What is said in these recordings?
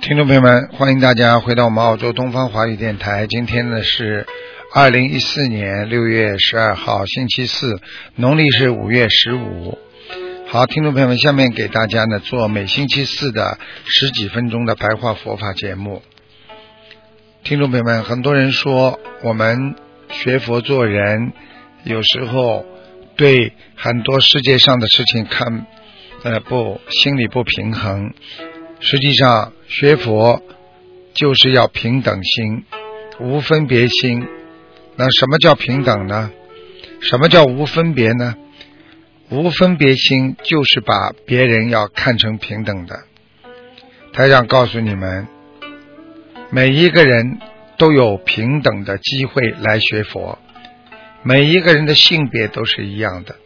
听众朋友们，欢迎大家回到我们澳洲东方华语电台。今天呢是二零一四年六月十二号，星期四，农历是五月十五。好，听众朋友们，下面给大家呢做每星期四的十几分钟的白话佛法节目。听众朋友们，很多人说我们学佛做人，有时候对很多世界上的事情看呃不心里不平衡。实际上学佛就是要平等心，无分别心。那什么叫平等呢？什么叫无分别呢？无分别心就是把别人要看成平等的。台长告诉你们，每一个人都有平等的机会来学佛，每一个人的性别都是一样的，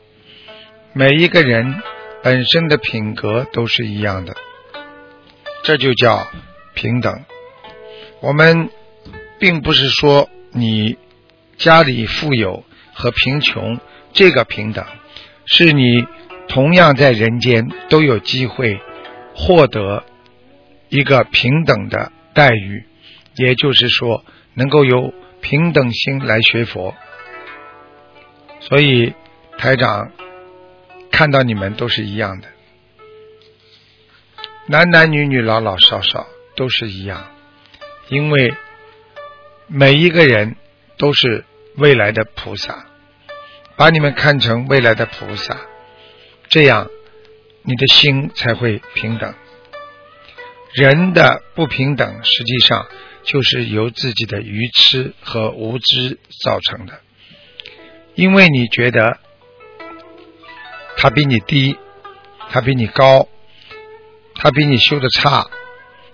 每一个人本身的品格都是一样的，这就叫平等。我们并不是说你家里富有和贫穷这个平等。是你同样在人间都有机会获得一个平等的待遇，也就是说，能够有平等心来学佛。所以台长看到你们都是一样的，男男女女、老老少少都是一样，因为每一个人都是未来的菩萨。把你们看成未来的菩萨，这样你的心才会平等。人的不平等，实际上就是由自己的愚痴和无知造成的。因为你觉得他比你低，他比你高，他比你修的差，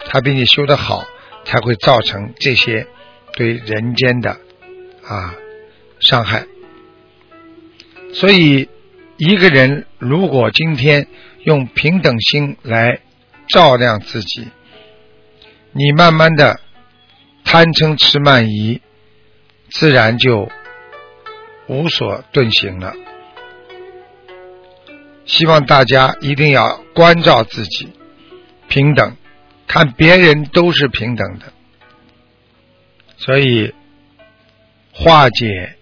他比你修的好，才会造成这些对人间的啊伤害。所以，一个人如果今天用平等心来照亮自己，你慢慢的贪嗔痴慢疑，自然就无所遁形了。希望大家一定要关照自己，平等，看别人都是平等的。所以，化解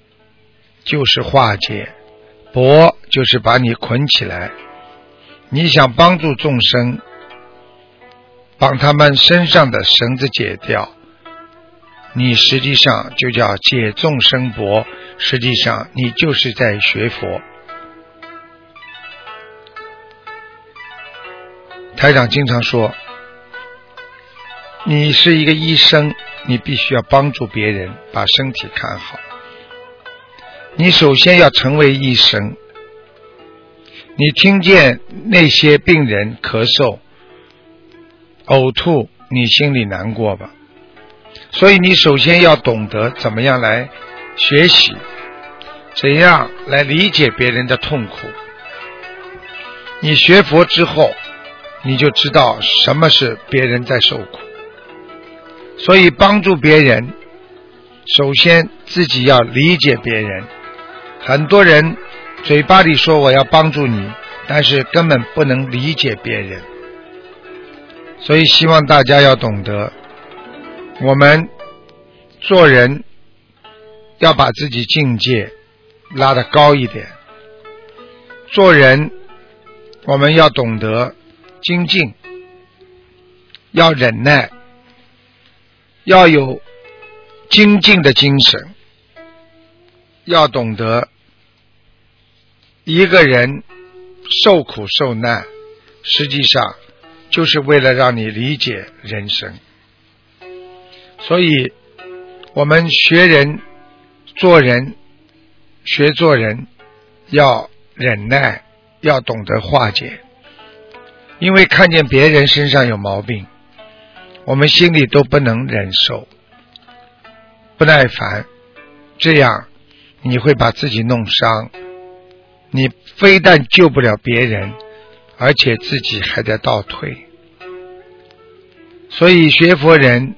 就是化解。博就是把你捆起来，你想帮助众生，帮他们身上的绳子解掉，你实际上就叫解众生佛，实际上你就是在学佛。台长经常说，你是一个医生，你必须要帮助别人把身体看好。你首先要成为医生。你听见那些病人咳嗽、呕吐，你心里难过吧？所以你首先要懂得怎么样来学习，怎样来理解别人的痛苦。你学佛之后，你就知道什么是别人在受苦。所以帮助别人，首先自己要理解别人。很多人嘴巴里说我要帮助你，但是根本不能理解别人，所以希望大家要懂得，我们做人要把自己境界拉得高一点。做人我们要懂得精进，要忍耐，要有精进的精神，要懂得。一个人受苦受难，实际上就是为了让你理解人生。所以，我们学人、做人、学做人，要忍耐，要懂得化解。因为看见别人身上有毛病，我们心里都不能忍受，不耐烦，这样你会把自己弄伤。你非但救不了别人，而且自己还在倒退。所以学佛人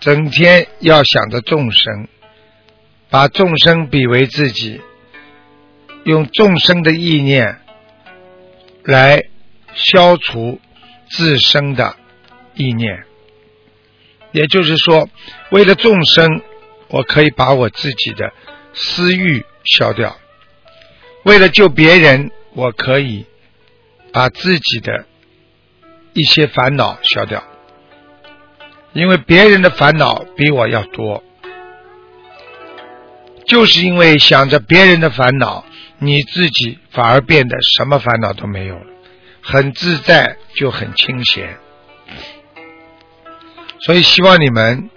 整天要想着众生，把众生比为自己，用众生的意念来。消除自身的意念，也就是说，为了众生，我可以把我自己的私欲消掉；为了救别人，我可以把自己的一些烦恼消掉。因为别人的烦恼比我要多，就是因为想着别人的烦恼，你自己反而变得什么烦恼都没有了。很自在，就很清闲，所以希望你们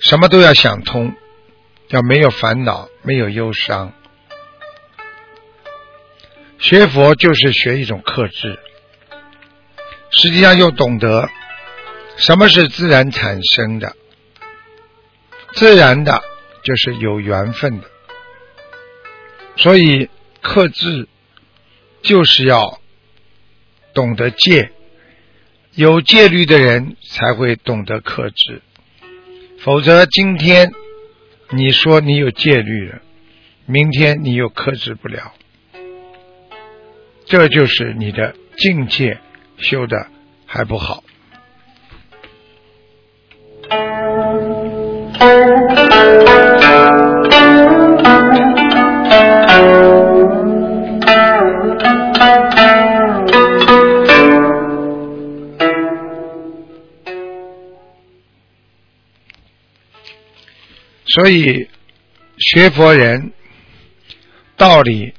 什么都要想通，要没有烦恼，没有忧伤。学佛就是学一种克制，实际上又懂得什么是自然产生的，自然的就是有缘分的，所以克制。就是要懂得戒，有戒律的人才会懂得克制，否则今天你说你有戒律了，明天你又克制不了，这就是你的境界修的还不好。所以，学佛人道理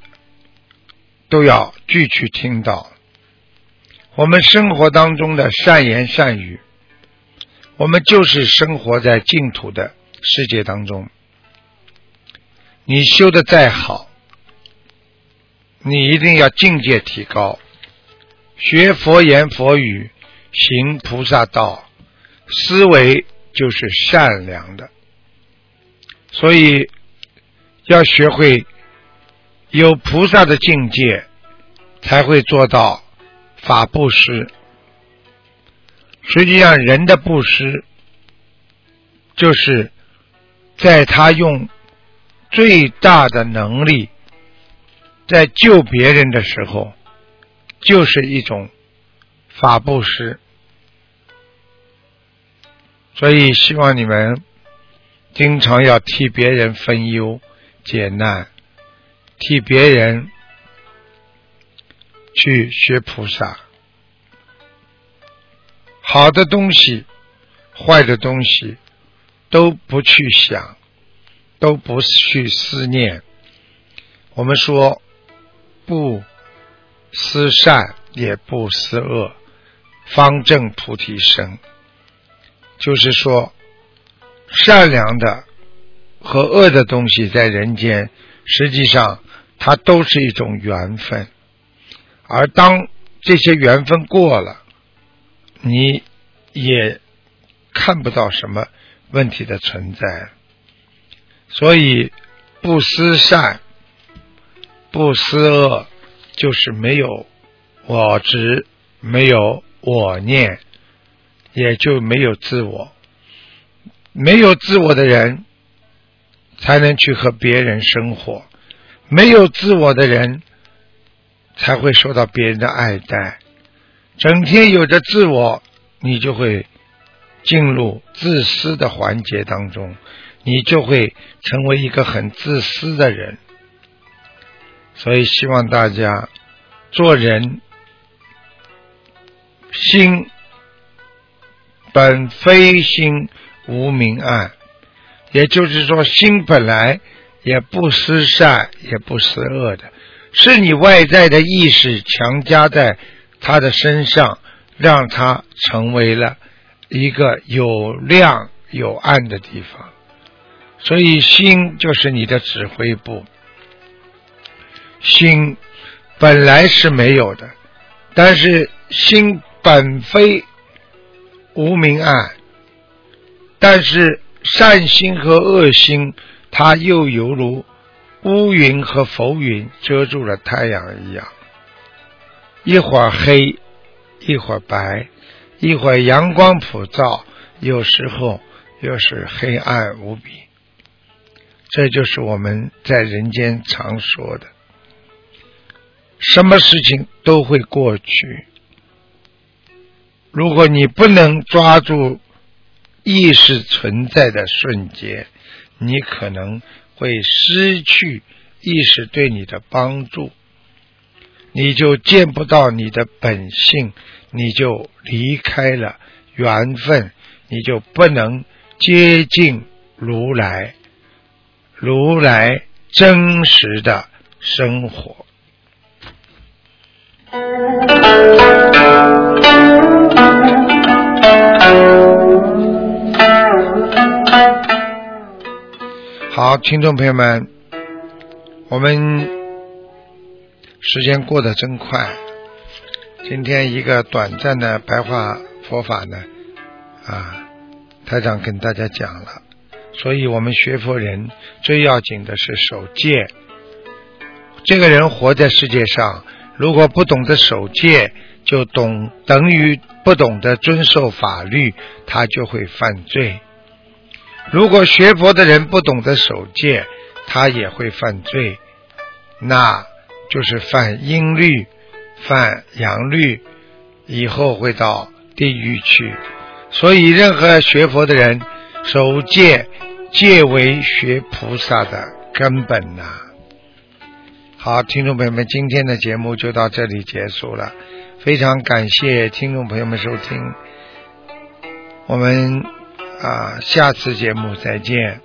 都要具去听到。我们生活当中的善言善语，我们就是生活在净土的世界当中。你修的再好，你一定要境界提高，学佛言佛语，行菩萨道，思维就是善良的。所以要学会有菩萨的境界，才会做到法布施。实际上，人的布施就是在他用最大的能力在救别人的时候，就是一种法布施。所以，希望你们。经常要替别人分忧解难，替别人去学菩萨。好的东西、坏的东西都不去想，都不去思念。我们说不思善，也不思恶，方正菩提生。就是说。善良的和恶的东西在人间，实际上它都是一种缘分。而当这些缘分过了，你也看不到什么问题的存在。所以不思善、不思恶，就是没有我执，没有我念，也就没有自我。没有自我的人，才能去和别人生活；没有自我的人，才会受到别人的爱戴。整天有着自我，你就会进入自私的环节当中，你就会成为一个很自私的人。所以，希望大家做人心本非心。无明暗，也就是说，心本来也不思善，也不思恶的，是你外在的意识强加在他的身上，让他成为了一个有亮有暗的地方。所以心就是你的指挥部。心本来是没有的，但是心本非无明暗，但是善心和恶心，它又犹如乌云和浮云遮住了太阳一样，一会儿黑，一会儿白，一会儿阳光普照，有时候又是黑暗无比。这就是我们在人间常说的。什么事情都会过去。如果你不能抓住意识存在的瞬间，你可能会失去意识对你的帮助，你就见不到你的本性，你就离开了缘分，你就不能接近如来，如来真实的生活。好，听众朋友们，我们时间过得真快。今天一个短暂的白话佛法呢，啊，台长跟大家讲了。所以我们学佛人最要紧的是守戒。这个人活在世界上。如果不懂得守戒，就懂等于不懂得遵守法律，他就会犯罪。如果学佛的人不懂得守戒，他也会犯罪，那就是犯阴律、犯阳律，以后会到地狱去。所以，任何学佛的人守戒，戒为学菩萨的根本呐。好，听众朋友们，今天的节目就到这里结束了。非常感谢听众朋友们收听，我们啊，下次节目再见。